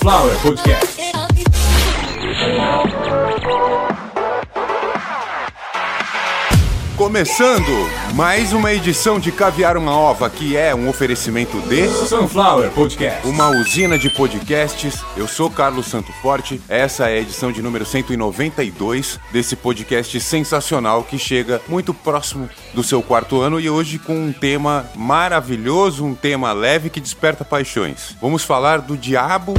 Sunflower Podcast. Começando mais uma edição de Caviar uma Ova, que é um oferecimento de Sunflower Podcast. uma usina de podcasts. Eu sou Carlos Santo Forte. Essa é a edição de número 192 desse podcast sensacional que chega muito próximo do seu quarto ano e hoje com um tema maravilhoso, um tema leve que desperta paixões. Vamos falar do diabo.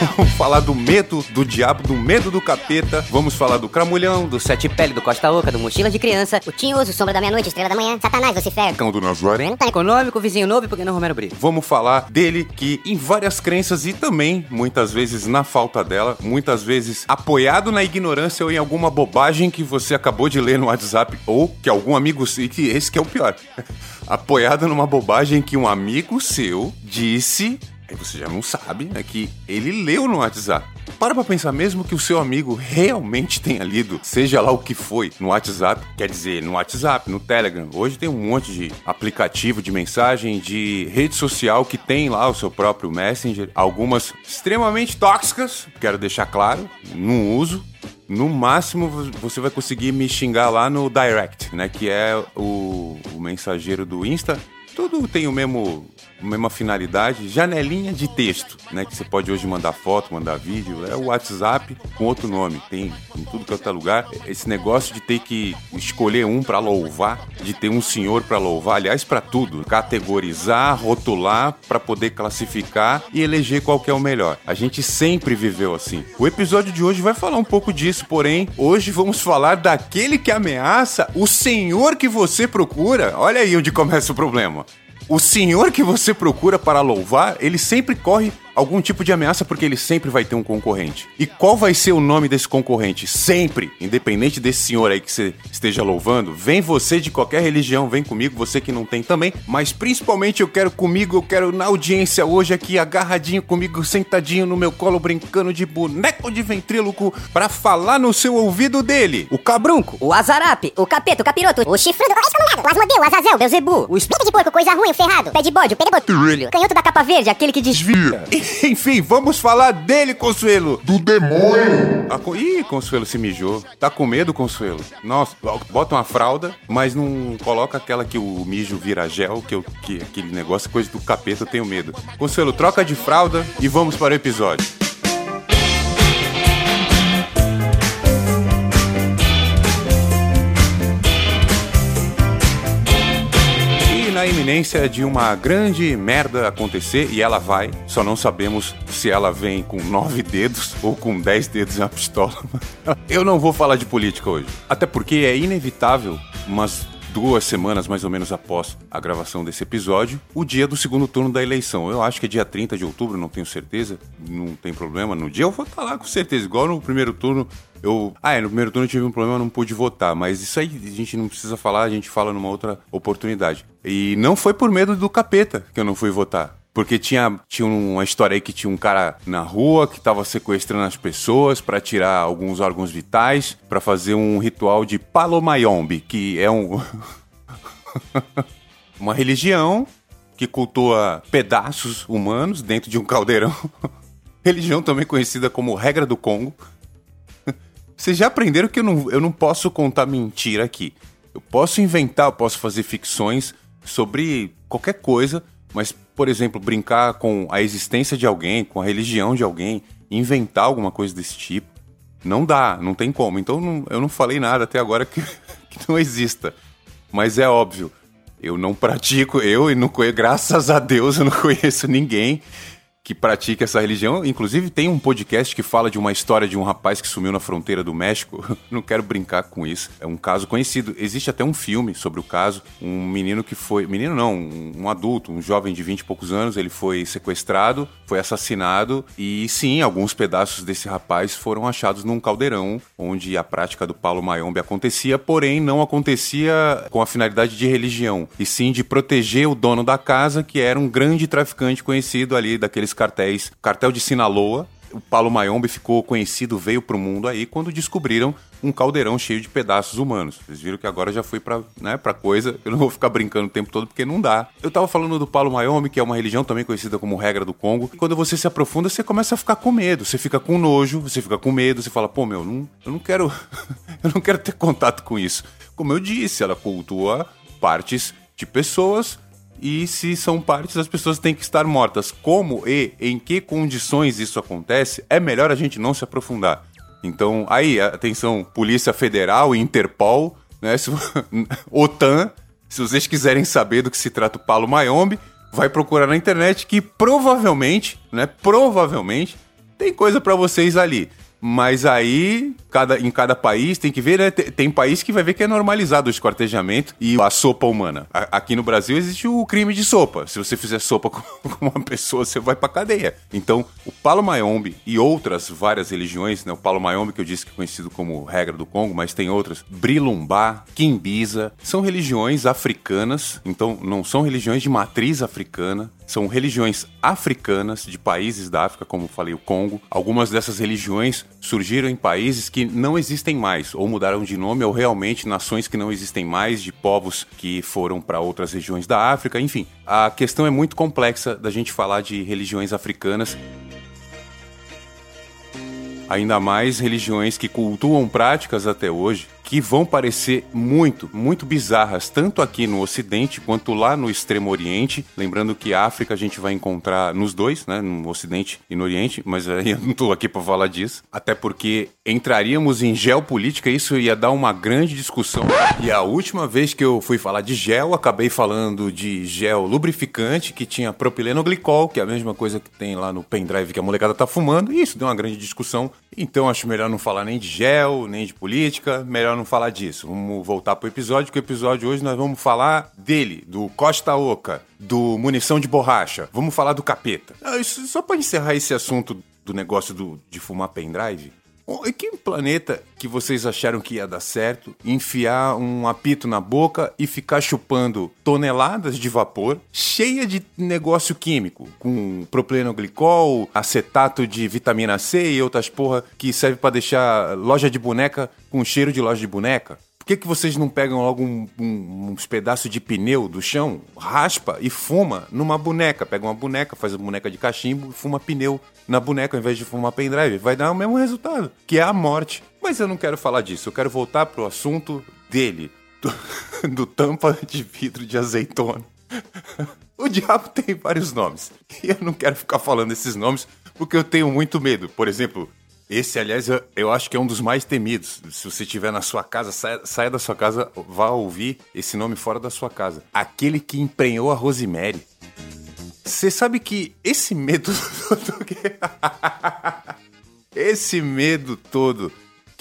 Vamos falar do medo do diabo, do medo do capeta. Vamos falar do cramulhão, do Sete Pele, do Costa Oca, do Mochila de Criança, O Tinhoso, Sombra da Meia-Noite, Estrela da Manhã, Satanás, Lucifer. cão do Nazaré. Tá econômico, vizinho novo e porque não Romero Brito. Vamos falar dele que em várias crenças e também muitas vezes na falta dela, muitas vezes apoiado na ignorância ou em alguma bobagem que você acabou de ler no WhatsApp ou que algum amigo e que esse que é o pior. apoiado numa bobagem que um amigo seu disse, aí você já não sabe, né, que ele leu no WhatsApp. Para pra pensar, mesmo que o seu amigo realmente tenha lido, seja lá o que foi, no WhatsApp, quer dizer, no WhatsApp, no Telegram. Hoje tem um monte de aplicativo de mensagem, de rede social que tem lá o seu próprio Messenger. Algumas extremamente tóxicas, quero deixar claro, não uso. No máximo você vai conseguir me xingar lá no Direct, né? Que é o, o mensageiro do Insta. Tudo tem o mesmo, mesma finalidade, janelinha de texto, né? Que você pode hoje mandar foto, mandar vídeo. É o WhatsApp com outro nome. Tem em tudo que é lugar. Esse negócio de ter que escolher um pra louvar, de ter um senhor pra louvar, aliás, pra tudo. Categorizar, rotular, pra poder classificar e eleger qual é o melhor. A gente sempre viveu assim. O episódio de hoje vai falar um pouco disso, porém, hoje vamos falar daquele que ameaça o senhor que você procura. Olha aí onde começa o problema. O senhor que você procura para louvar, ele sempre corre algum tipo de ameaça porque ele sempre vai ter um concorrente. E qual vai ser o nome desse concorrente? Sempre, independente desse senhor aí que você esteja louvando, vem você de qualquer religião, vem comigo, você que não tem também, mas principalmente eu quero comigo, eu quero na audiência hoje aqui agarradinho comigo, sentadinho no meu colo brincando de boneco de ventríloco para falar no seu ouvido dele. O Cabrunco, o Azarap, O Capeta, o Capiroto, o Chifrudo, o Excomungado, o Asmodeu, o Azazel, Beuzebu, o Espírito de Porco, Coisa Ruim, o Ferrado, Pé de Bode, o Pedeboto, Canhoto da Capa Verde, aquele que desvia. Enfim, vamos falar dele, Consuelo. do demônio. Ah, co- Ih, Consuelo se mijou. Tá com medo, Consuelo? Nossa, bota uma fralda, mas não coloca aquela que o mijo vira gel, que, eu, que aquele negócio, coisa do capeta, eu tenho medo. Consuelo, troca de fralda e vamos para o episódio. Na iminência de uma grande merda acontecer, e ela vai, só não sabemos se ela vem com nove dedos ou com dez dedos uma pistola. Eu não vou falar de política hoje. Até porque é inevitável, umas duas semanas mais ou menos após a gravação desse episódio, o dia do segundo turno da eleição. Eu acho que é dia 30 de outubro, não tenho certeza, não tem problema. No dia eu vou estar lá com certeza, igual no primeiro turno. Eu. Ah, é, no primeiro turno eu tive um problema, não pude votar, mas isso aí a gente não precisa falar, a gente fala numa outra oportunidade. E não foi por medo do capeta que eu não fui votar. Porque tinha, tinha uma história aí que tinha um cara na rua que tava sequestrando as pessoas pra tirar alguns órgãos vitais, pra fazer um ritual de Palomayombe, que é um. uma religião que cultua pedaços humanos dentro de um caldeirão. religião também conhecida como regra do Congo. Vocês já aprenderam que eu não, eu não posso contar mentira aqui. Eu posso inventar, eu posso fazer ficções sobre qualquer coisa, mas, por exemplo, brincar com a existência de alguém, com a religião de alguém, inventar alguma coisa desse tipo, não dá, não tem como. Então não- eu não falei nada até agora que, que não exista. Mas é óbvio, eu não pratico, eu e não conheço, graças a Deus eu não conheço ninguém que pratica essa religião. Inclusive, tem um podcast que fala de uma história de um rapaz que sumiu na fronteira do México. Não quero brincar com isso. É um caso conhecido. Existe até um filme sobre o caso. Um menino que foi. Menino não, um adulto, um jovem de 20 e poucos anos. Ele foi sequestrado, foi assassinado. E sim, alguns pedaços desse rapaz foram achados num caldeirão onde a prática do Paulo Mayombe acontecia, porém não acontecia com a finalidade de religião, e sim de proteger o dono da casa, que era um grande traficante conhecido ali daqueles cartéis, cartel de Sinaloa. o Palo Mayombe ficou conhecido, veio pro mundo aí quando descobriram um caldeirão cheio de pedaços humanos. Vocês viram que agora já foi pra, né, pra coisa. Eu não vou ficar brincando o tempo todo porque não dá. Eu tava falando do Palo Mayombe, que é uma religião também conhecida como regra do Congo. E quando você se aprofunda, você começa a ficar com medo. Você fica com nojo, você fica com medo, você fala, pô, meu, não, eu não quero. eu não quero ter contato com isso. Como eu disse, ela cultua partes de pessoas e se são partes, as pessoas têm que estar mortas. Como e em que condições isso acontece, é melhor a gente não se aprofundar. Então, aí, atenção, Polícia Federal Interpol, né? Se, OTAN, se vocês quiserem saber do que se trata o Palo Mayombe, vai procurar na internet que provavelmente, né? Provavelmente tem coisa para vocês ali. Mas aí, cada, em cada país, tem que ver, né? Tem, tem, país que vai ver que é normalizado o esquartejamento e a sopa humana. A, aqui no Brasil existe o crime de sopa. Se você fizer sopa com, com uma pessoa, você vai pra cadeia. Então, o Palo Mayombe e outras várias religiões, né? O Palo Mayombe, que eu disse que é conhecido como regra do Congo, mas tem outras. Brilumbá, Kimbiza, são religiões africanas, então não são religiões de matriz africana, são religiões africanas de países da África, como falei, o Congo. Algumas dessas religiões surgiram em países que não existem mais, ou mudaram de nome, ou realmente nações que não existem mais, de povos que foram para outras regiões da África. Enfim, a questão é muito complexa da gente falar de religiões africanas ainda mais religiões que cultuam práticas até hoje que vão parecer muito, muito bizarras, tanto aqui no Ocidente quanto lá no Extremo Oriente. Lembrando que a África a gente vai encontrar nos dois, né? No Ocidente e no Oriente, mas aí eu não tô aqui para falar disso. Até porque entraríamos em geopolítica, isso ia dar uma grande discussão. E a última vez que eu fui falar de gel, acabei falando de gel lubrificante que tinha propilenoglicol, que é a mesma coisa que tem lá no pendrive que a molecada tá fumando, e isso deu uma grande discussão. Então acho melhor não falar nem de gel, nem de política, melhor não falar disso. Vamos voltar pro episódio, que o episódio hoje nós vamos falar dele, do Costa Oca, do Munição de Borracha. Vamos falar do capeta. Ah, isso, só para encerrar esse assunto do negócio do, de fumar pendrive. E que planeta que vocês acharam que ia dar certo enfiar um apito na boca e ficar chupando toneladas de vapor cheia de negócio químico, com propilenoglicol, acetato de vitamina C e outras porra que serve para deixar loja de boneca com cheiro de loja de boneca? Por que, que vocês não pegam logo um, um, uns pedaços de pneu do chão, raspa e fuma numa boneca? Pega uma boneca, faz a boneca de cachimbo e fuma pneu na boneca ao invés de fumar pendrive. Vai dar o mesmo resultado, que é a morte. Mas eu não quero falar disso, eu quero voltar pro assunto dele, do, do tampa de vidro de azeitona. O diabo tem vários nomes. E eu não quero ficar falando esses nomes porque eu tenho muito medo. Por exemplo, esse, aliás, eu, eu, acho que é um dos mais temidos. Se você estiver na sua casa, saia, saia, da sua casa, vá ouvir esse nome fora da sua casa. Aquele que emprenhou a Rosemary. Você sabe que esse medo todo. esse medo todo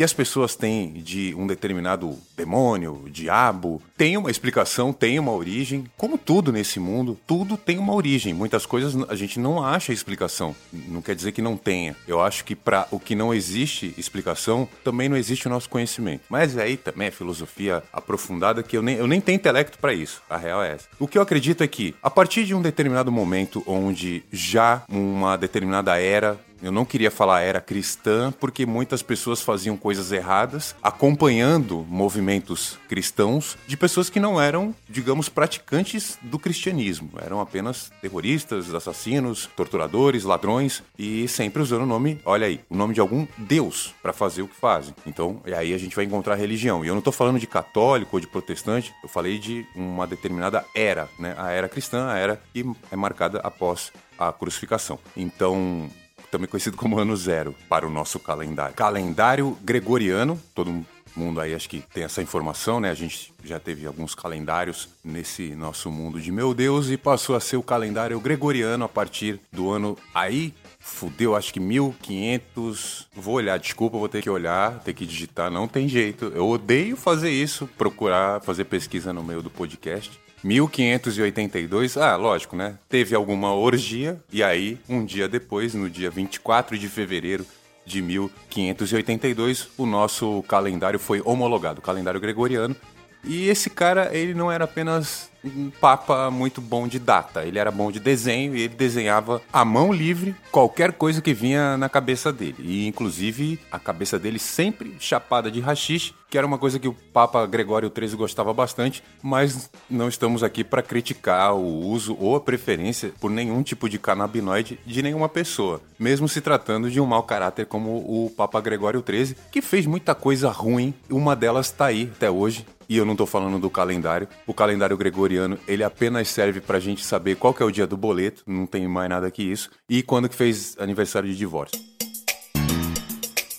que as pessoas têm de um determinado demônio, diabo, tem uma explicação, tem uma origem. Como tudo nesse mundo, tudo tem uma origem. Muitas coisas a gente não acha explicação. Não quer dizer que não tenha. Eu acho que para o que não existe explicação, também não existe o nosso conhecimento. Mas aí também é filosofia aprofundada que eu nem, eu nem tenho intelecto para isso. A real é essa. O que eu acredito é que, a partir de um determinado momento onde já uma determinada era eu não queria falar era cristã porque muitas pessoas faziam coisas erradas, acompanhando movimentos cristãos de pessoas que não eram, digamos, praticantes do cristianismo. Eram apenas terroristas, assassinos, torturadores, ladrões e sempre usando o nome, olha aí, o nome de algum deus para fazer o que fazem. Então, e aí a gente vai encontrar religião. E eu não estou falando de católico ou de protestante, eu falei de uma determinada era, né? A era cristã, a era que é marcada após a crucificação. Então, também conhecido como ano zero para o nosso calendário. Calendário gregoriano, todo mundo aí acho que tem essa informação, né? A gente já teve alguns calendários nesse nosso mundo de meu Deus e passou a ser o calendário gregoriano a partir do ano aí fudeu, acho que 1500. Vou olhar, desculpa, vou ter que olhar, ter que digitar, não tem jeito. Eu odeio fazer isso, procurar fazer pesquisa no meio do podcast. 1582, ah, lógico, né? Teve alguma orgia, e aí, um dia depois, no dia 24 de fevereiro de 1582, o nosso calendário foi homologado, o calendário gregoriano. E esse cara, ele não era apenas um papa muito bom de data. Ele era bom de desenho e ele desenhava à mão livre qualquer coisa que vinha na cabeça dele. E inclusive a cabeça dele sempre chapada de rachixe, que era uma coisa que o Papa Gregório XIII gostava bastante, mas não estamos aqui para criticar o uso ou a preferência por nenhum tipo de canabinoide de nenhuma pessoa, mesmo se tratando de um mau caráter como o Papa Gregório XIII, que fez muita coisa ruim, uma delas está aí até hoje, e eu não tô falando do calendário. O calendário gregoriano, ele apenas serve pra gente saber qual é o dia do boleto, não tem mais nada que isso, e quando que fez aniversário de divórcio.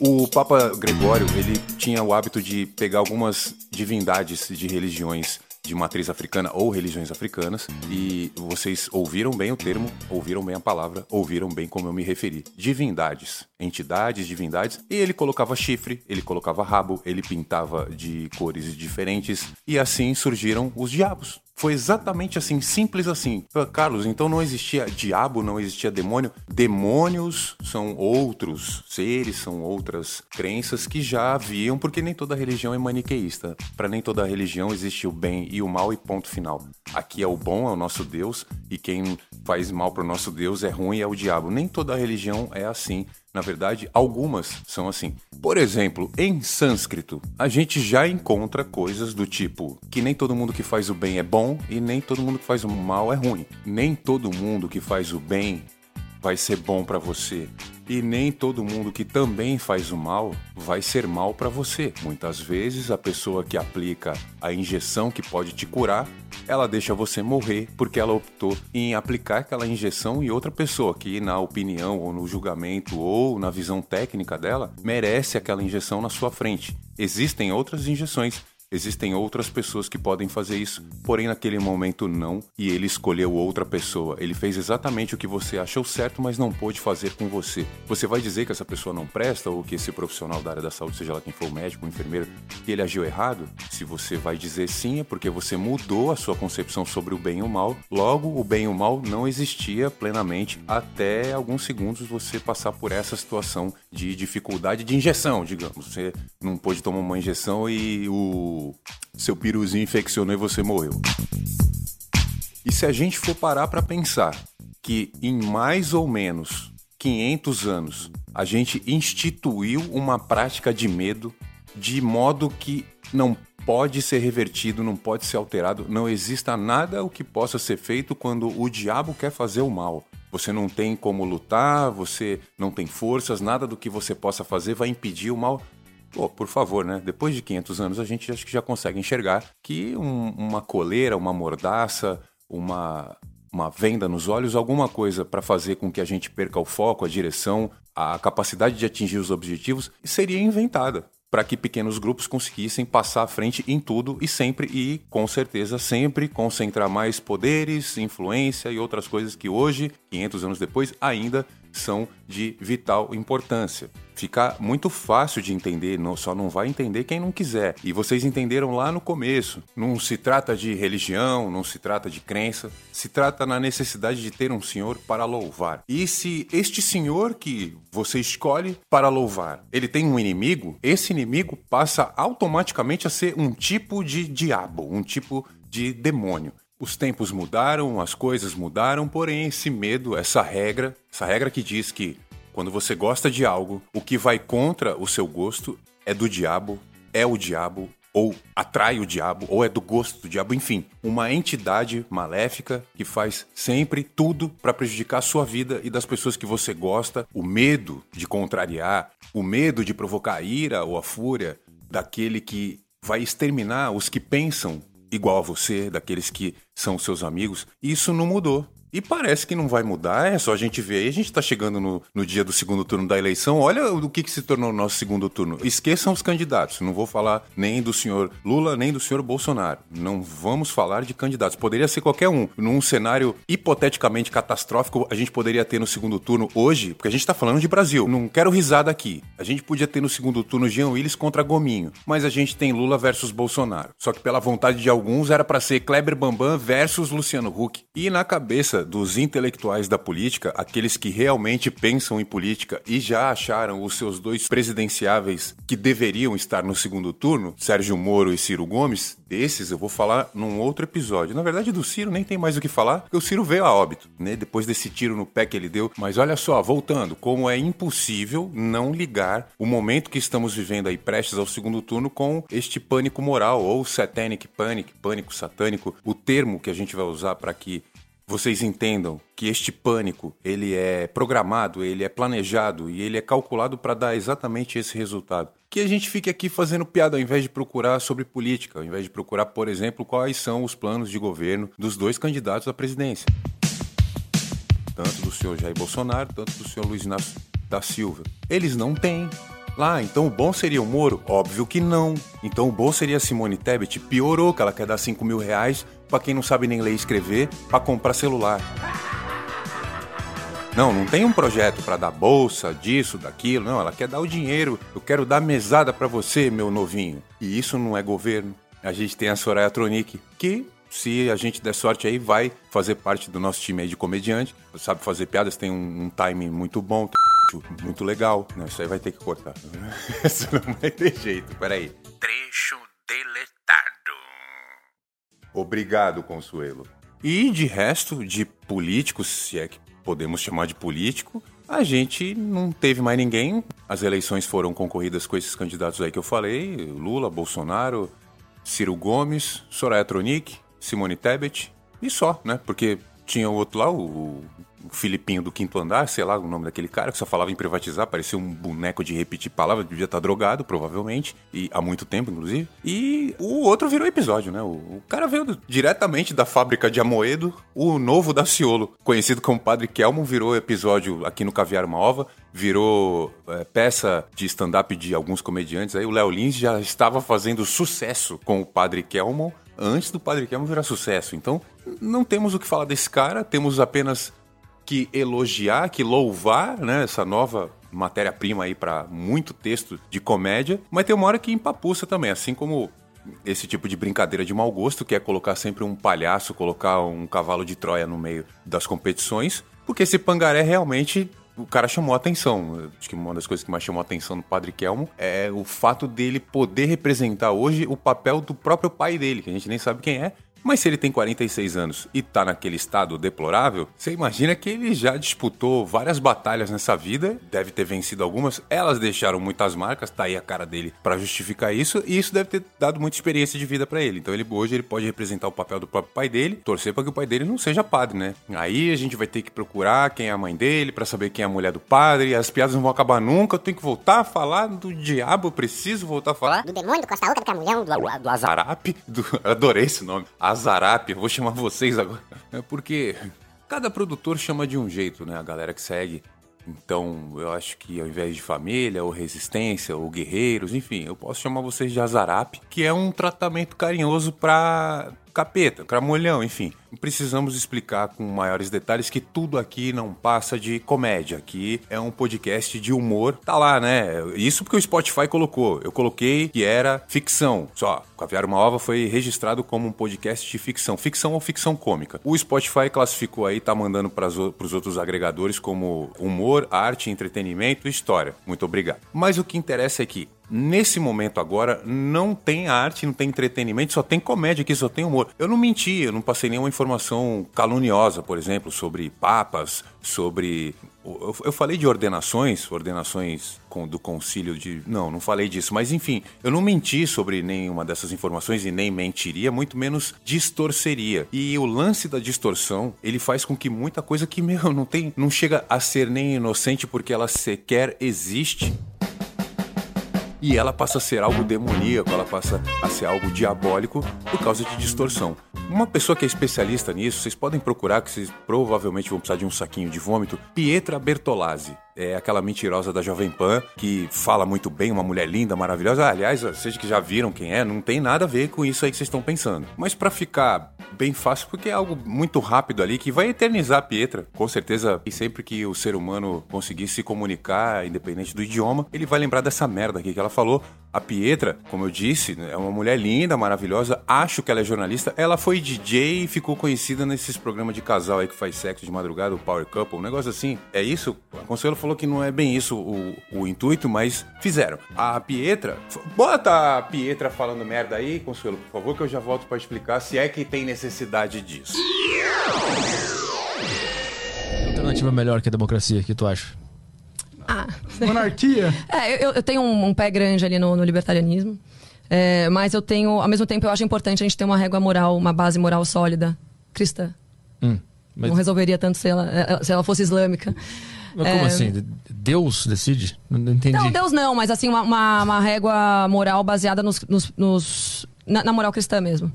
O Papa Gregório, ele tinha o hábito de pegar algumas divindades de religiões de matriz africana ou religiões africanas, e vocês ouviram bem o termo, ouviram bem a palavra, ouviram bem como eu me referi. Divindades, entidades, divindades, e ele colocava chifre, ele colocava rabo, ele pintava de cores diferentes, e assim surgiram os diabos. Foi exatamente assim, simples assim. Carlos, então não existia diabo, não existia demônio? Demônios são outros seres, são outras crenças que já haviam, porque nem toda religião é maniqueísta. Para nem toda religião existe o bem e o mal e ponto final. Aqui é o bom, é o nosso Deus, e quem faz mal para o nosso Deus é ruim, é o diabo. Nem toda religião é assim. Na verdade, algumas são assim. Por exemplo, em sânscrito, a gente já encontra coisas do tipo que nem todo mundo que faz o bem é bom e nem todo mundo que faz o mal é ruim. Nem todo mundo que faz o bem vai ser bom para você. E nem todo mundo que também faz o mal vai ser mal para você. Muitas vezes a pessoa que aplica a injeção que pode te curar, ela deixa você morrer porque ela optou em aplicar aquela injeção em outra pessoa que, na opinião ou no julgamento ou na visão técnica dela, merece aquela injeção na sua frente. Existem outras injeções Existem outras pessoas que podem fazer isso, porém naquele momento não, e ele escolheu outra pessoa. Ele fez exatamente o que você achou certo, mas não pôde fazer com você. Você vai dizer que essa pessoa não presta ou que esse profissional da área da saúde, seja lá quem for, médico, enfermeiro, que ele agiu errado? Se você vai dizer sim, é porque você mudou a sua concepção sobre o bem e o mal. Logo, o bem e o mal não existia plenamente até alguns segundos você passar por essa situação de dificuldade de injeção, digamos. Você não pôde tomar uma injeção e o seu piruzinho infeccionou e você morreu. E se a gente for parar para pensar que em mais ou menos 500 anos a gente instituiu uma prática de medo de modo que não pode ser revertido, não pode ser alterado, não exista nada o que possa ser feito quando o diabo quer fazer o mal. Você não tem como lutar, você não tem forças, nada do que você possa fazer vai impedir o mal. Pô, por favor, né? Depois de 500 anos, a gente acho que já consegue enxergar que um, uma coleira, uma mordaça, uma, uma venda nos olhos, alguma coisa para fazer com que a gente perca o foco, a direção, a capacidade de atingir os objetivos, seria inventada para que pequenos grupos conseguissem passar à frente em tudo e sempre e com certeza sempre concentrar mais poderes, influência e outras coisas que hoje, 500 anos depois, ainda são de vital importância. Fica muito fácil de entender, só não vai entender quem não quiser. E vocês entenderam lá no começo. Não se trata de religião, não se trata de crença, se trata na necessidade de ter um senhor para louvar. E se este senhor que você escolhe para louvar, ele tem um inimigo, esse inimigo passa automaticamente a ser um tipo de diabo, um tipo de demônio. Os tempos mudaram, as coisas mudaram, porém esse medo, essa regra, essa regra que diz que quando você gosta de algo, o que vai contra o seu gosto é do diabo, é o diabo, ou atrai o diabo, ou é do gosto do diabo, enfim, uma entidade maléfica que faz sempre tudo para prejudicar a sua vida e das pessoas que você gosta. O medo de contrariar, o medo de provocar a ira ou a fúria daquele que vai exterminar os que pensam igual a você, daqueles que são seus amigos, isso não mudou. E parece que não vai mudar, é só a gente ver aí. A gente tá chegando no, no dia do segundo turno da eleição. Olha o que, que se tornou o nosso segundo turno. Esqueçam os candidatos. Não vou falar nem do senhor Lula, nem do senhor Bolsonaro. Não vamos falar de candidatos. Poderia ser qualquer um. Num cenário hipoteticamente catastrófico, a gente poderia ter no segundo turno hoje, porque a gente tá falando de Brasil. Não quero risada aqui. A gente podia ter no segundo turno Jean Willis contra Gominho. Mas a gente tem Lula versus Bolsonaro. Só que pela vontade de alguns era para ser Kleber Bambam versus Luciano Huck. E na cabeça dos intelectuais da política, aqueles que realmente pensam em política e já acharam os seus dois presidenciáveis que deveriam estar no segundo turno, Sérgio Moro e Ciro Gomes, desses eu vou falar num outro episódio. Na verdade, do Ciro nem tem mais o que falar, porque o Ciro veio a óbito, né? Depois desse tiro no pé que ele deu. Mas olha só, voltando, como é impossível não ligar o momento que estamos vivendo aí prestes ao segundo turno com este pânico moral ou satanic panic, pânico satânico, o termo que a gente vai usar para que vocês entendam que este pânico ele é programado, ele é planejado e ele é calculado para dar exatamente esse resultado. Que a gente fique aqui fazendo piada ao invés de procurar sobre política, ao invés de procurar, por exemplo, quais são os planos de governo dos dois candidatos à presidência. Tanto do senhor Jair Bolsonaro, tanto do senhor Luiz Inácio da Silva. Eles não têm. Lá, então o bom seria o Moro? Óbvio que não. Então o bom seria a Simone Tebet? Piorou, que ela quer dar 5 mil reais pra quem não sabe nem ler e escrever pra comprar celular. Não, não tem um projeto pra dar bolsa, disso, daquilo. Não, ela quer dar o dinheiro. Eu quero dar mesada pra você, meu novinho. E isso não é governo. A gente tem a Soraya Tronic, que se a gente der sorte aí, vai fazer parte do nosso time aí de comediante. Sabe fazer piadas, tem um, um timing muito bom, muito legal. Não, isso aí vai ter que cortar. Isso não vai ter jeito. Peraí. Trecho deletado. Obrigado, Consuelo. E de resto, de políticos, se é que podemos chamar de político, a gente não teve mais ninguém. As eleições foram concorridas com esses candidatos aí que eu falei: Lula, Bolsonaro, Ciro Gomes, Soraya Tronic, Simone Tebet e só, né? Porque tinha o outro lá, o, Filipinho do quinto andar, sei lá o nome daquele cara, que só falava em privatizar, parecia um boneco de repetir palavras, devia estar drogado, provavelmente, e há muito tempo, inclusive. E o outro virou episódio, né? O, o cara veio do- diretamente da fábrica de Amoedo, o novo da Ciolo, conhecido como Padre Kelmo, virou episódio aqui no Caviar Uma Ova, virou é, peça de stand-up de alguns comediantes. Aí o Léo Lins já estava fazendo sucesso com o Padre Kelmo antes do Padre Kelmo virar sucesso. Então, não temos o que falar desse cara, temos apenas que elogiar, que louvar, né, essa nova matéria-prima aí para muito texto de comédia, mas tem uma hora que empapuça também, assim como esse tipo de brincadeira de mau gosto, que é colocar sempre um palhaço, colocar um cavalo de Troia no meio das competições, porque esse pangaré realmente o cara chamou a atenção. Acho que uma das coisas que mais chamou a atenção no Padre Kelmo é o fato dele poder representar hoje o papel do próprio pai dele, que a gente nem sabe quem é, mas se ele tem 46 anos e tá naquele estado deplorável, você imagina que ele já disputou várias batalhas nessa vida, deve ter vencido algumas, elas deixaram muitas marcas, tá aí a cara dele pra justificar isso, e isso deve ter dado muita experiência de vida pra ele. Então ele hoje ele pode representar o papel do próprio pai dele, torcer pra que o pai dele não seja padre, né? Aí a gente vai ter que procurar quem é a mãe dele pra saber quem é a mulher do padre, as piadas não vão acabar nunca, eu tenho que voltar a falar do diabo, eu preciso voltar a falar Do demônio, do Costa Oca, do Camulhão, do... Do, do azar. Azarap, do, adorei esse nome. Eu vou chamar vocês agora. É porque cada produtor chama de um jeito, né? A galera que segue. Então, eu acho que ao invés de família, ou resistência, ou guerreiros, enfim, eu posso chamar vocês de Azarap, que é um tratamento carinhoso pra capeta, cramolhão, enfim. Precisamos explicar com maiores detalhes que tudo aqui não passa de comédia. Aqui é um podcast de humor. Tá lá, né? Isso porque o Spotify colocou. Eu coloquei que era ficção. Só, Caviar Uma Ova foi registrado como um podcast de ficção. Ficção ou ficção cômica. O Spotify classificou aí, tá mandando para os outros agregadores como humor, arte, entretenimento e história. Muito obrigado. Mas o que interessa é que Nesse momento agora, não tem arte, não tem entretenimento, só tem comédia aqui, só tem humor. Eu não menti, eu não passei nenhuma informação caluniosa, por exemplo, sobre papas, sobre. Eu, falei de ordenações, ordenações do concílio de. Não, não falei disso, mas enfim, eu não menti sobre nenhuma dessas informações e nem mentiria, muito menos distorceria. E o lance da distorção, ele faz com que muita coisa que, meu, não tem. não chega a ser nem inocente porque ela sequer existe e ela passa a ser algo demoníaco, ela passa a ser algo diabólico por causa de distorção. Uma pessoa que é especialista nisso, vocês podem procurar, que vocês provavelmente vão precisar de um saquinho de vômito, Pietra Bertolazzi. É aquela mentirosa da Jovem Pan que fala muito bem, uma mulher linda, maravilhosa. Aliás, vocês que já viram quem é, não tem nada a ver com isso aí que vocês estão pensando. Mas pra ficar bem fácil, porque é algo muito rápido ali que vai eternizar a Pietra. Com certeza, e sempre que o ser humano conseguir se comunicar, independente do idioma, ele vai lembrar dessa merda aqui que ela falou, A Pietra, como eu disse, é uma mulher linda, maravilhosa. Acho que ela é jornalista. Ela foi DJ e ficou conhecida nesses programas de casal aí que faz sexo de madrugada, o Power Couple, um negócio assim. É isso? A Consuelo falou que não é bem isso o, o intuito, mas fizeram. A Pietra. Bota a Pietra falando merda aí, Consuelo, por favor, que eu já volto pra explicar se é que tem necessidade disso. Alternativa melhor que a democracia, o que tu acha? Ah, Monarquia? é, eu, eu tenho um, um pé grande ali no, no libertarianismo. É, mas eu tenho, ao mesmo tempo, eu acho importante a gente ter uma régua moral, uma base moral sólida, cristã. Hum, mas, Não resolveria tanto se ela, eh, se ela fosse islâmica. mas como É, assim? Deus decide? Não, entendi. Não, Deus não, mas assim, uma, uma, uma régua moral baseada nos, nos- nos- na, na moral cristã mesmo.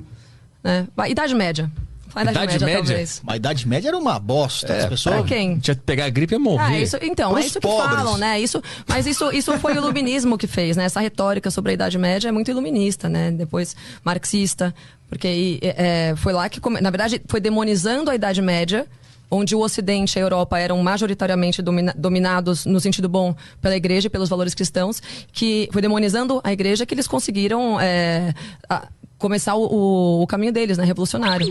Né? Idade Média. Vai, Idade, Idade Média, Média? talvez. A Idade Média era uma bosta. As Pra pessoas. quem? Tinha que pegar a gripe e morrer. Ah, isso, então, é isso que pobres. falam, né? Isso, mas isso, isso foi o iluminismo que fez, né? Essa retórica sobre a Idade Média é muito iluminista, né? Depois marxista, porque aí, é, foi lá que, na verdade, foi demonizando a Idade Média, onde o Ocidente e a Europa eram majoritariamente domina- dominados, no sentido bom, pela Igreja e pelos valores cristãos, que foi demonizando a Igreja que eles conseguiram é, a- começar o, o- o caminho deles, né? Revolucionário.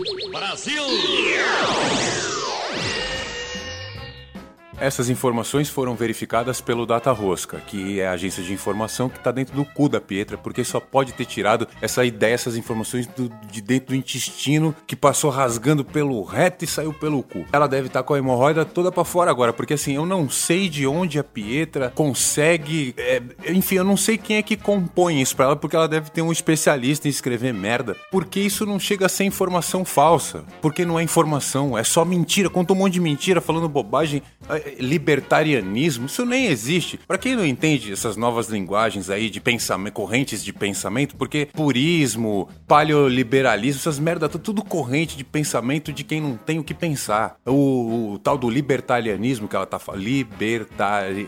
Essas informações foram verificadas pelo Data Rosca, que é a agência de informação que está dentro do cu da Pietra, porque só pode ter tirado essa ideia, essas informações do- de dentro do intestino que passou rasgando pelo reto e saiu pelo cu. Ela deve estar com a hemorroida toda para fora agora, porque assim, eu não sei de onde a Pietra consegue. é, enfim, eu não sei quem é que compõe isso pra ela, porque ela deve ter um especialista em escrever merda. Porque isso não chega a ser informação falsa. Porque não é informação, é só mentira. Conta um monte de mentira falando bobagem. Libertarianismo, isso nem existe. Pra quem não entende essas novas linguagens aí de pensamento, correntes de pensamento, porque purismo, paleoliberalismo, essas merda, tudo corrente de pensamento de quem não tem o que pensar. O, o tal do libertarianismo que ela tá falando, libertari...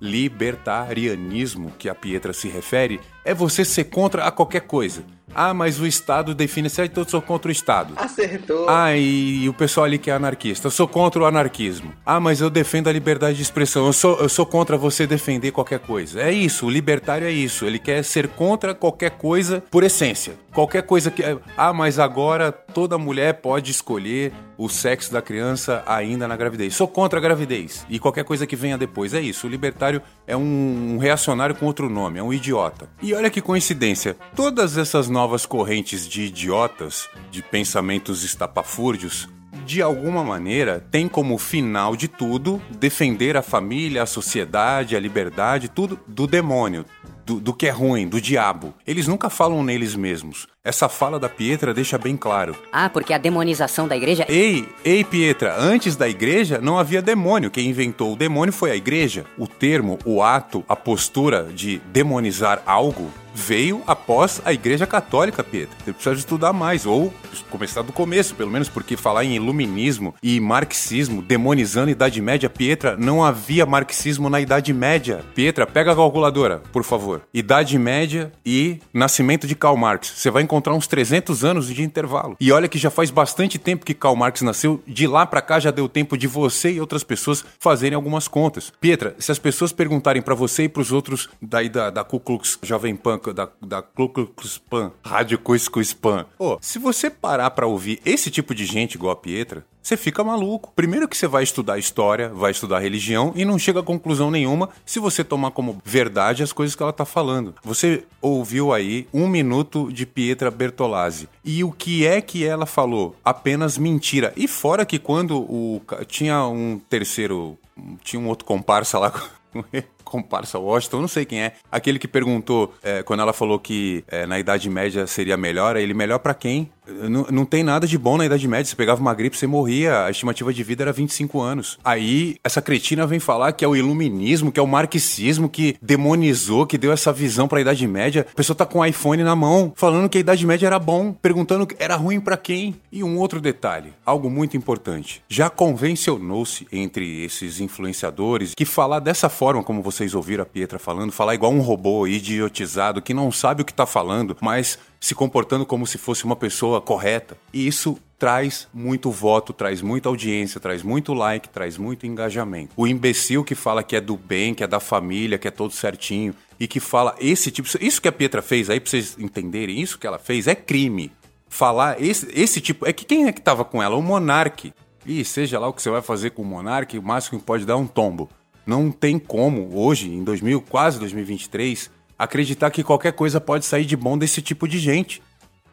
libertarianismo que a Pietra se refere, é você ser contra a qualquer coisa. Ah, mas o Estado define certo, então eu sou contra o Estado. Acertou. Ah, e, e o pessoal ali que é anarquista. Eu sou contra o anarquismo. Ah, mas eu defendo a liberdade de expressão. Eu sou, eu sou contra você defender qualquer coisa. É isso, o libertário é isso. Ele quer ser contra qualquer coisa por essência. Qualquer coisa que. Ah, mas agora toda mulher pode escolher o sexo da criança ainda na gravidez. Sou contra a gravidez. E qualquer coisa que venha depois. É isso. O libertário é um, um reacionário com outro nome, é um idiota. E olha que coincidência. Todas essas novas correntes de idiotas, de pensamentos estapafúrdios, de alguma maneira, tem como final de tudo defender a família, a sociedade, a liberdade, tudo do demônio, do, do que é ruim, do diabo. Eles nunca falam neles mesmos. Essa fala da Pietra deixa bem claro. Ah, porque a demonização da igreja. Ei, ei, Pietra, antes da igreja não havia demônio. Quem inventou o demônio foi a igreja. O termo, o ato, a postura de demonizar algo veio após a igreja católica, Pietra. Você precisa estudar mais, ou começar do começo, pelo menos, porque falar em iluminismo e marxismo, demonizando a Idade Média, Pietra, não havia marxismo na Idade Média. Pietra, pega a calculadora, por favor. Idade Média e nascimento de Karl Marx. Você vai encontrar uns 300 anos de intervalo. E olha que já faz bastante tempo que Karl Marx nasceu, de lá pra cá já deu tempo de você e outras pessoas fazerem algumas contas. Pietra, se as pessoas perguntarem pra você e pros outros daí da, da Ku Klux Jovem Pan, da, da Ku Klux Pan, Rádio Cusco Spam, Ô, se você parar pra ouvir esse tipo de gente igual a Pietra, você fica maluco. Primeiro que você vai estudar história, vai estudar religião e não chega a conclusão nenhuma se você tomar como verdade as coisas que ela tá falando. Você ouviu aí um minuto de Pietra Bertolazzi. E o que é que ela falou? Apenas mentira. E fora que quando o tinha um terceiro, tinha um outro comparsa lá comparsa Washington, não sei quem é. Aquele que perguntou é, quando ela falou que é, na Idade Média seria melhor, aí ele melhor pra quem? Não, não tem nada de bom na Idade Média. Você pegava uma gripe, você morria. A estimativa de vida era 25 anos. Aí, essa cretina vem falar que é o iluminismo, que é o marxismo, que demonizou, que deu essa visão pra Idade Média. A pessoa tá com o iPhone na mão, falando que a Idade Média era bom, perguntando que era ruim pra quem. E um outro detalhe, algo muito importante. Já convencionou-se entre esses influenciadores que falar dessa forma, como você vocês ouviram a Pietra falando, falar igual um robô idiotizado que não sabe o que tá falando, mas se comportando como se fosse uma pessoa correta. E isso traz muito voto, traz muita audiência, traz muito like, traz muito engajamento. O imbecil que fala que é do bem, que é da família, que é todo certinho e que fala esse tipo, isso que a Pietra fez aí pra vocês entenderem, isso que ela fez é crime. Falar esse, esse tipo, é que quem é que tava com ela? O Monark. E seja lá o que você vai fazer com o Monark, o máximo que pode dar é um tombo. Não tem como hoje, em 2000, quase 2023, acreditar que qualquer coisa pode sair de bom desse tipo de gente.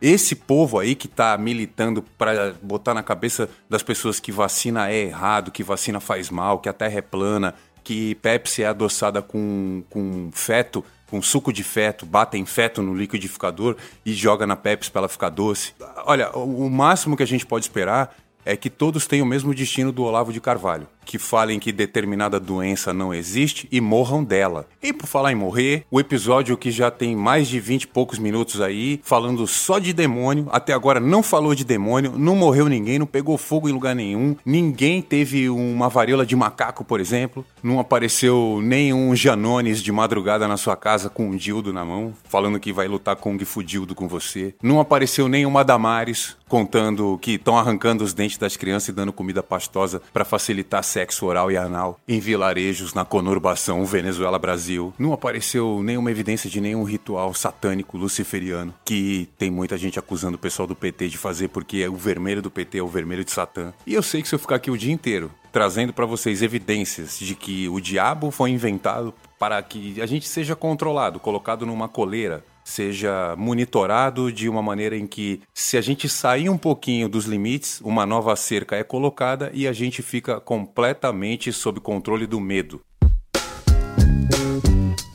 Esse povo aí que tá militando para botar na cabeça das pessoas que vacina é errado, que vacina faz mal, que a terra é plana, que Pepsi é adoçada com, com feto, com suco de feto, batem feto no liquidificador e joga na Pepsi para ela ficar doce. Olha, o o máximo que a gente pode esperar é que todos tenham o mesmo destino do Olavo de Carvalho, que falem que determinada doença não existe e morram dela. E por falar em morrer, o episódio que já tem mais de 20 e poucos minutos aí, falando só de demônio, até agora não falou de demônio, não morreu ninguém, não pegou fogo em lugar nenhum, ninguém teve uma varíola de macaco, por exemplo, não apareceu nenhum Janones de madrugada na sua casa com um dildo na mão, falando que vai lutar Kung Fu dildo com você, não apareceu nenhuma Damares contando que estão arrancando os dentes das crianças e dando comida pastosa para facilitar sexo oral e anal em vilarejos na conurbação Venezuela-Brasil. Não apareceu nenhuma evidência de nenhum ritual satânico luciferiano que tem muita gente acusando o pessoal do PT de fazer porque o vermelho do PT é o vermelho de Satã. E eu sei que se eu ficar aqui o dia inteiro trazendo para vocês evidências de que o diabo foi inventado para que a gente seja controlado, colocado numa coleira, seja monitorado de uma maneira em que, se a gente sair um pouquinho dos limites, uma nova cerca é colocada e a gente fica completamente sob controle do medo.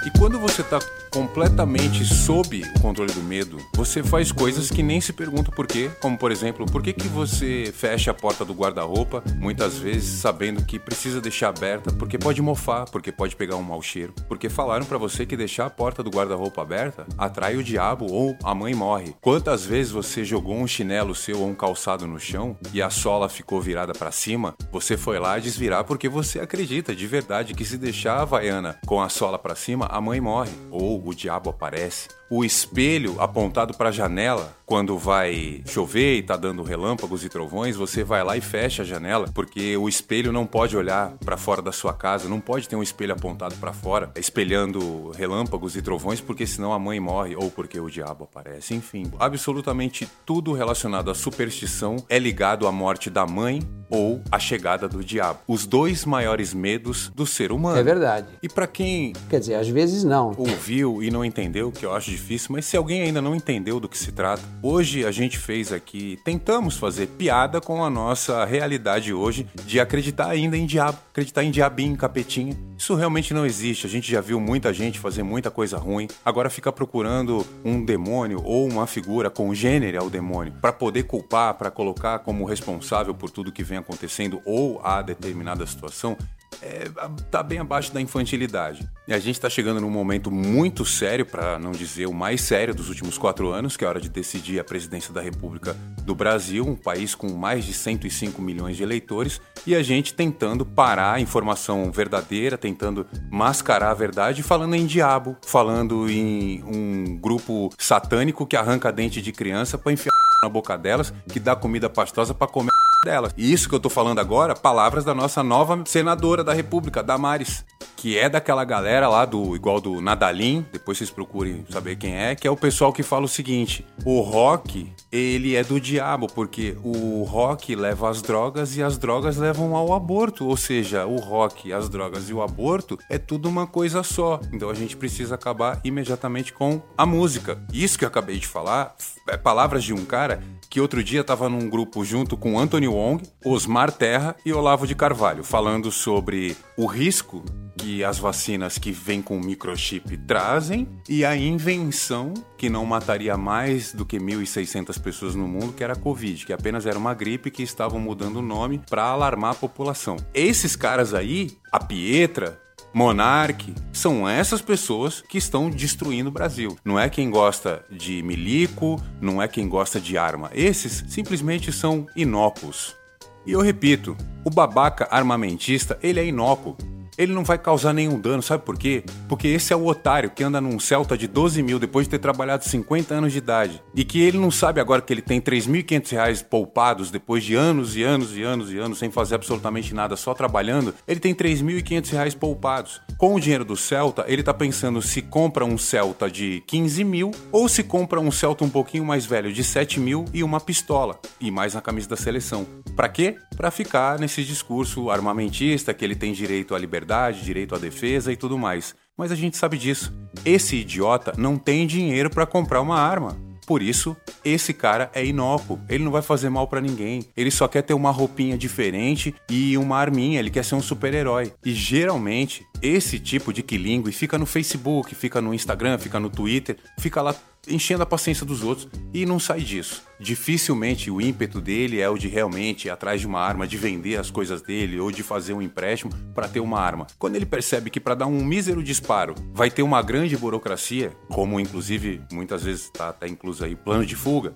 E quando você está completamente sob o controle do medo, você faz coisas que nem se pergunta por quê. Como, por exemplo, por que, que você fecha a porta do guarda-roupa, muitas vezes sabendo que precisa deixar aberta, porque pode mofar, porque pode pegar um mau cheiro. Porque falaram pra você que deixar a porta do guarda-roupa aberta atrai o diabo ou a mãe morre. Quantas vezes você jogou um chinelo seu ou um calçado no chão e a sola ficou virada pra cima, você foi lá desvirar porque você acredita de verdade que se deixar a havaiana com a sola pra cima, a mãe morre ou o diabo aparece. O espelho apontado para a janela, quando vai chover e tá dando relâmpagos e trovões, você vai lá e fecha a janela, porque o espelho não pode olhar para fora da sua casa, não pode ter um espelho apontado para fora, espelhando relâmpagos e trovões, porque senão a mãe morre ou porque o diabo aparece. Enfim, absolutamente tudo relacionado à superstição é ligado à morte da mãe ou à chegada do diabo. Os dois maiores medos do ser humano. É verdade. E para quem Quer dizer, às vezes não. ouviu e não entendeu, que eu acho difícil, mas se alguém ainda não entendeu do que se trata, hoje a gente fez aqui, tentamos fazer piada com a nossa realidade hoje de acreditar ainda em diabo, acreditar em diabinho, capetinha. Isso realmente não existe. A gente já viu muita gente fazer muita coisa ruim. Agora fica procurando um demônio ou uma figura congênere ao demônio para poder culpar, para colocar como responsável por tudo que vem acontecendo ou a determinada situação é, tá bem abaixo da infantilidade. E a gente tá chegando num momento muito sério, para não dizer o mais sério dos últimos quatro anos, que é a hora de decidir a presidência da República do Brasil, um país com mais de 105 milhões de eleitores, e a gente tentando parar a informação verdadeira, tentando mascarar a verdade, falando em diabo, falando em um grupo satânico que arranca dente de criança para enfiar na boca delas, que dá comida pastosa para comer delas. E isso que eu tô falando agora, palavras da nossa nova senadora da República, Damares, que é daquela galera lá do igual do Nadalim, depois vocês procurem saber quem é, que é o pessoal que fala o seguinte: o rock, ele é do diabo, porque o rock leva às drogas e as drogas levam ao aborto, ou seja, o rock, as drogas e o aborto é tudo uma coisa só. Então a gente precisa acabar imediatamente com a música. Isso que eu acabei de falar é palavras de um cara que outro dia estava num grupo junto com Anthony Wong, Osmar Terra e Olavo de Carvalho, falando sobre o risco que as vacinas que vêm com microchip trazem e a invenção que não mataria mais do que 1.600 pessoas no mundo, que era a Covid, que apenas era uma gripe que estavam mudando o nome para alarmar a população. Esses caras aí, a Pietra, Monark, são essas pessoas que estão destruindo o Brasil. Não é quem gosta de milico, não é quem gosta de arma. Esses simplesmente são inócuos. E eu repito, o babaca armamentista, ele é inócuo. Ele não vai causar nenhum dano, sabe por quê? Porque esse é o otário que anda num Celta de 12 mil depois de ter trabalhado 50 anos de idade. E que ele não sabe agora que ele tem 3.500 reais poupados depois de anos e anos e anos e anos sem fazer absolutamente nada, só trabalhando. Ele tem 3.500 reais poupados. Com o dinheiro do Celta, ele tá pensando se compra um Celta de 15 mil ou se compra um Celta um pouquinho mais velho de 7 mil e uma pistola. E mais na camisa da seleção. Pra quê? Pra ficar nesse discurso armamentista que ele tem direito à liberdade, direito à defesa e tudo mais. Mas a gente sabe disso. Esse idiota não tem dinheiro pra comprar uma arma. Por isso, esse cara é inócuo. Ele não vai fazer mal pra ninguém. Ele só quer ter uma roupinha diferente e uma arminha. Ele quer ser um super-herói. E geralmente, esse tipo de quilingue fica no Facebook, fica no Instagram, fica no Twitter, fica lá enchendo a paciência dos outros e não sai disso. Dificilmente o ímpeto dele é o de realmente ir atrás de uma arma, de vender as coisas dele ou de fazer um empréstimo para ter uma arma. Quando ele percebe que para dar um mísero disparo vai ter uma grande burocracia, como inclusive muitas vezes está até incluso aí plano de fuga,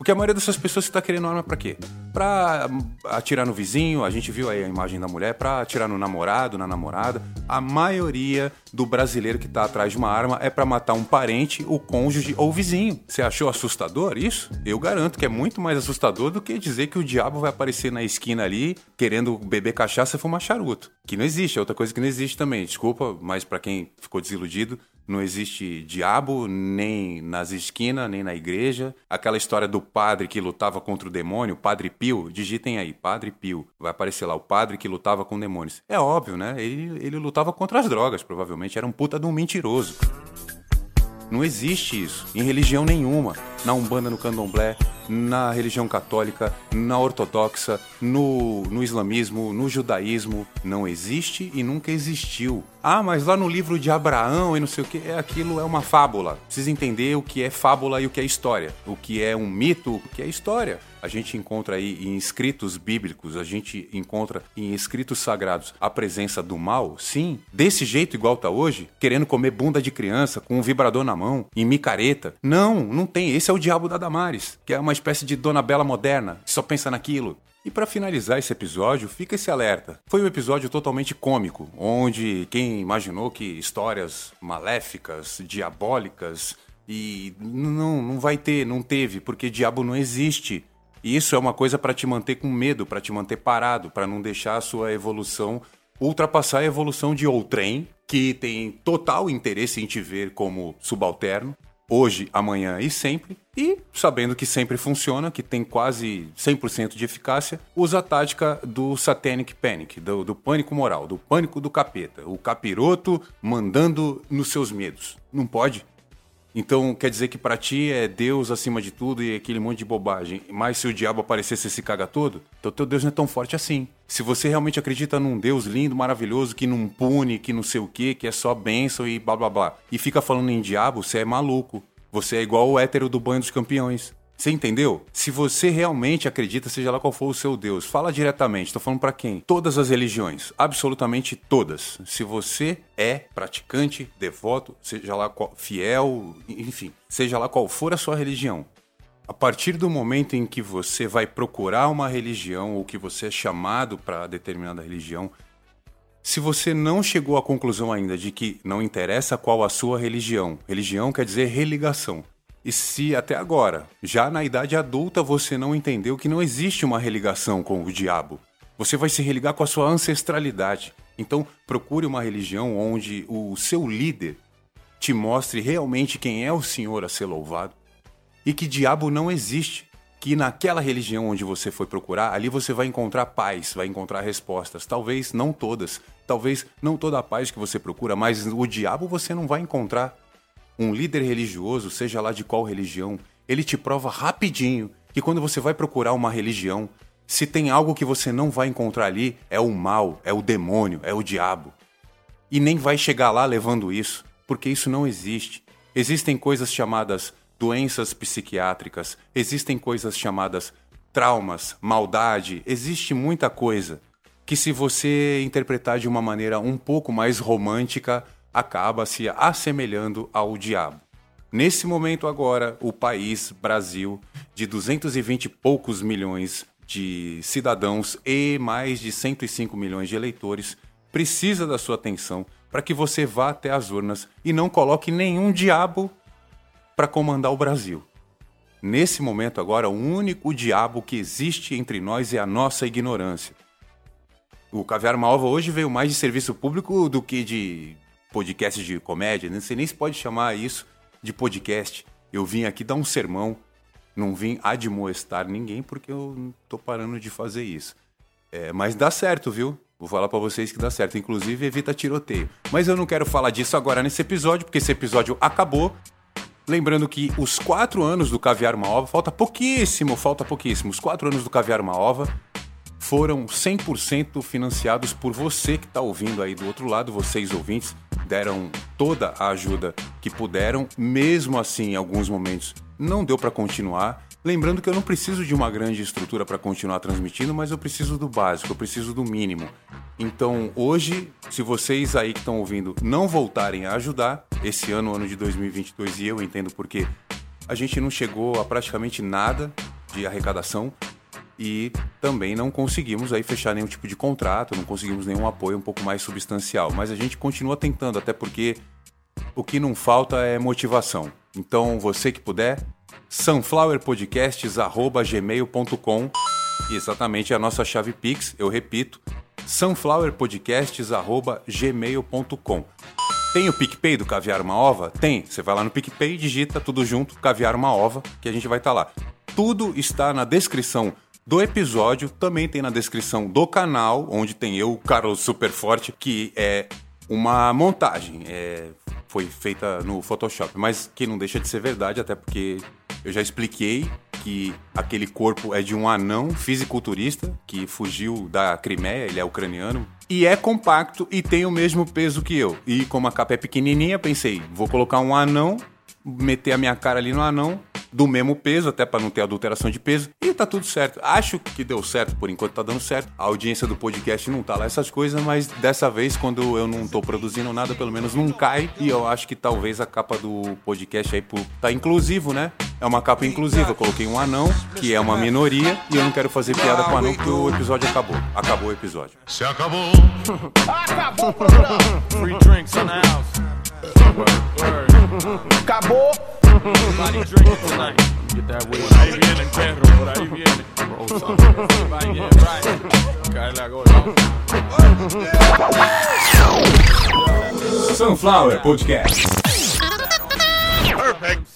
porque a maioria dessas pessoas está querendo arma para quê? Para atirar no vizinho, a gente viu aí a imagem da mulher, para atirar no namorado, na namorada. A maioria do brasileiro que tá atrás de uma arma é para matar um parente, o cônjuge ou o vizinho. Você achou assustador isso? Eu garanto que é muito mais assustador do que dizer que o diabo vai aparecer na esquina ali querendo beber cachaça e fumar charuto. Que não existe, é outra coisa que não existe também. Desculpa, mas para quem ficou desiludido, não existe diabo nem nas esquinas, nem na igreja. Aquela história do padre que lutava contra o demônio, Padre Pio, digitem aí, Padre Pio. Vai aparecer lá, o padre que lutava com demônios. É óbvio, né? Ele, ele lutava contra as drogas, provavelmente. Era um puta de um mentiroso. Não existe isso em religião nenhuma. Na Umbanda, no Candomblé, na religião católica, na ortodoxa, no, no islamismo, no judaísmo. Não existe e nunca existiu. Ah, mas lá no livro de Abraão e não sei o que, é aquilo é uma fábula. Precisa entender o que é fábula e o que é história. O que é um mito, o que é história. A gente encontra aí em escritos bíblicos, a gente encontra em escritos sagrados a presença do mal, sim, desse jeito igual tá hoje, querendo comer bunda de criança com um vibrador na mão, em micareta. Não, não tem. Esse é o diabo da Damares, que é uma espécie de Dona Bela moderna, que só pensa naquilo. E para finalizar esse episódio, fica esse alerta. Foi um episódio totalmente cômico, onde quem imaginou que histórias maléficas, diabólicas e não não vai ter, não teve, porque diabo não existe. E isso é uma coisa para te manter com medo, para te manter parado, para não deixar a sua evolução ultrapassar a evolução de outrem, que tem total interesse em te ver como subalterno, hoje, amanhã e sempre, e sabendo que sempre funciona, que tem quase 100% de eficácia, usa a tática do satanic panic, do, do pânico moral, do pânico do capeta, o capiroto mandando nos seus medos. Não pode? Então quer dizer que pra ti é Deus acima de tudo e aquele monte de bobagem. Mas se o diabo aparecer, você se caga todo? Então teu Deus não é tão forte assim. Se você realmente acredita num Deus lindo, maravilhoso, que não pune, que não sei o que, que é só bênção e blá blá blá, e fica falando em diabo, você é maluco. Você é igual o hétero do banho dos campeões. Você entendeu? Se você realmente acredita, seja lá qual for o seu Deus, fala diretamente. Tô falando para quem? Todas as religiões, absolutamente todas. Se você é praticante, devoto, seja lá qual, fiel, enfim, seja lá qual for a sua religião, a partir do momento em que você vai procurar uma religião ou que você é chamado para determinada religião, se você não chegou à conclusão ainda de que não interessa qual a sua religião, religião quer dizer religação. E se até agora, já na idade adulta, você não entendeu que não existe uma religação com o diabo, você vai se religar com a sua ancestralidade. Então, procure uma religião onde o seu líder te mostre realmente quem é o Senhor a ser louvado e que diabo não existe. Que naquela religião onde você foi procurar, ali você vai encontrar paz, vai encontrar respostas. Talvez não todas, talvez não toda a paz que você procura, mas o diabo você não vai encontrar. Um líder religioso, seja lá de qual religião, ele te prova rapidinho que quando você vai procurar uma religião, se tem algo que você não vai encontrar ali, é o mal, é o demônio, é o diabo. E nem vai chegar lá levando isso, porque isso não existe. Existem coisas chamadas doenças psiquiátricas, existem coisas chamadas traumas, maldade, existe muita coisa que se você interpretar de uma maneira um pouco mais romântica, acaba se assemelhando ao diabo. Nesse momento agora, o país Brasil, de 220 e poucos milhões de cidadãos e mais de 105 milhões de eleitores, precisa da sua atenção para que você vá até as urnas e não coloque nenhum diabo para comandar o Brasil. Nesse momento agora, o único diabo que existe entre nós é a nossa ignorância. O Caviar Malva hoje veio mais de serviço público do que de podcast de comédia. Não sei nem se pode chamar isso de podcast. Eu vim aqui dar um sermão, não vim admoestar ninguém porque eu tô parando de fazer isso. É, mas dá certo, viu? Vou falar pra vocês que dá certo. Inclusive, evita tiroteio. Mas eu não quero falar disso agora nesse episódio, porque esse episódio acabou. Lembrando que os quatro anos do Caviar Uma Ova, falta pouquíssimo, falta pouquíssimo. Os quatro anos do Caviar Uma Ova foram 100% financiados por você que está ouvindo aí do outro lado, vocês ouvintes deram toda a ajuda que puderam, mesmo assim, em alguns momentos não deu para continuar. Lembrando que eu não preciso de uma grande estrutura para continuar transmitindo, mas eu preciso do básico, eu preciso do mínimo. Então, hoje, se vocês aí que estão ouvindo não voltarem a ajudar, esse ano, ano de 2022, e eu entendo porque a gente não chegou a praticamente nada de arrecadação e também não conseguimos aí fechar nenhum tipo de contrato, não conseguimos nenhum apoio um pouco mais substancial, mas a gente continua tentando, até porque o que não falta é motivação. Então, você que puder, sunflowerpodcasts@gmail.com, exatamente é a nossa chave Pix, eu repito, sunflowerpodcasts@gmail.com. Tem o PicPay do Caviar Uma Ova? Tem. Você vai lá no PicPay, digita tudo junto, Caviar Uma Ova, que a gente vai estar lá. Tudo está na descrição do episódio, também tem na descrição do canal, onde tem eu, Carlos Superforte, que é uma montagem. É, foi feita no Photoshop, mas que não deixa de ser verdade, até porque eu já expliquei que aquele corpo é de um anão fisiculturista que fugiu da Crimeia, ele é ucraniano, e é compacto e tem o mesmo peso que eu. E como a capa é pequenininha, pensei, vou colocar um anão, meter a minha cara ali no anão, do mesmo peso, até para não ter adulteração de peso, e tá tudo certo. Acho que deu certo, por enquanto tá dando certo. A audiência do podcast não tá lá essas coisas, mas dessa vez, quando eu não tô produzindo nada, pelo menos não cai, e eu acho que talvez a capa do podcast aí por tá inclusivo, né? É uma capa inclusiva. Eu coloquei um anão, que é uma minoria, e eu não quero fazer piada com anão porque o episódio acabou. Acabou o episódio. Se acabou. Free drinks in the house. Acabou. Everybody drinking tonight. Get that way. Por ahí viene perro, por ahí viene. Everybody get right. Cáele agora. Sunflower Podcast. Perfect.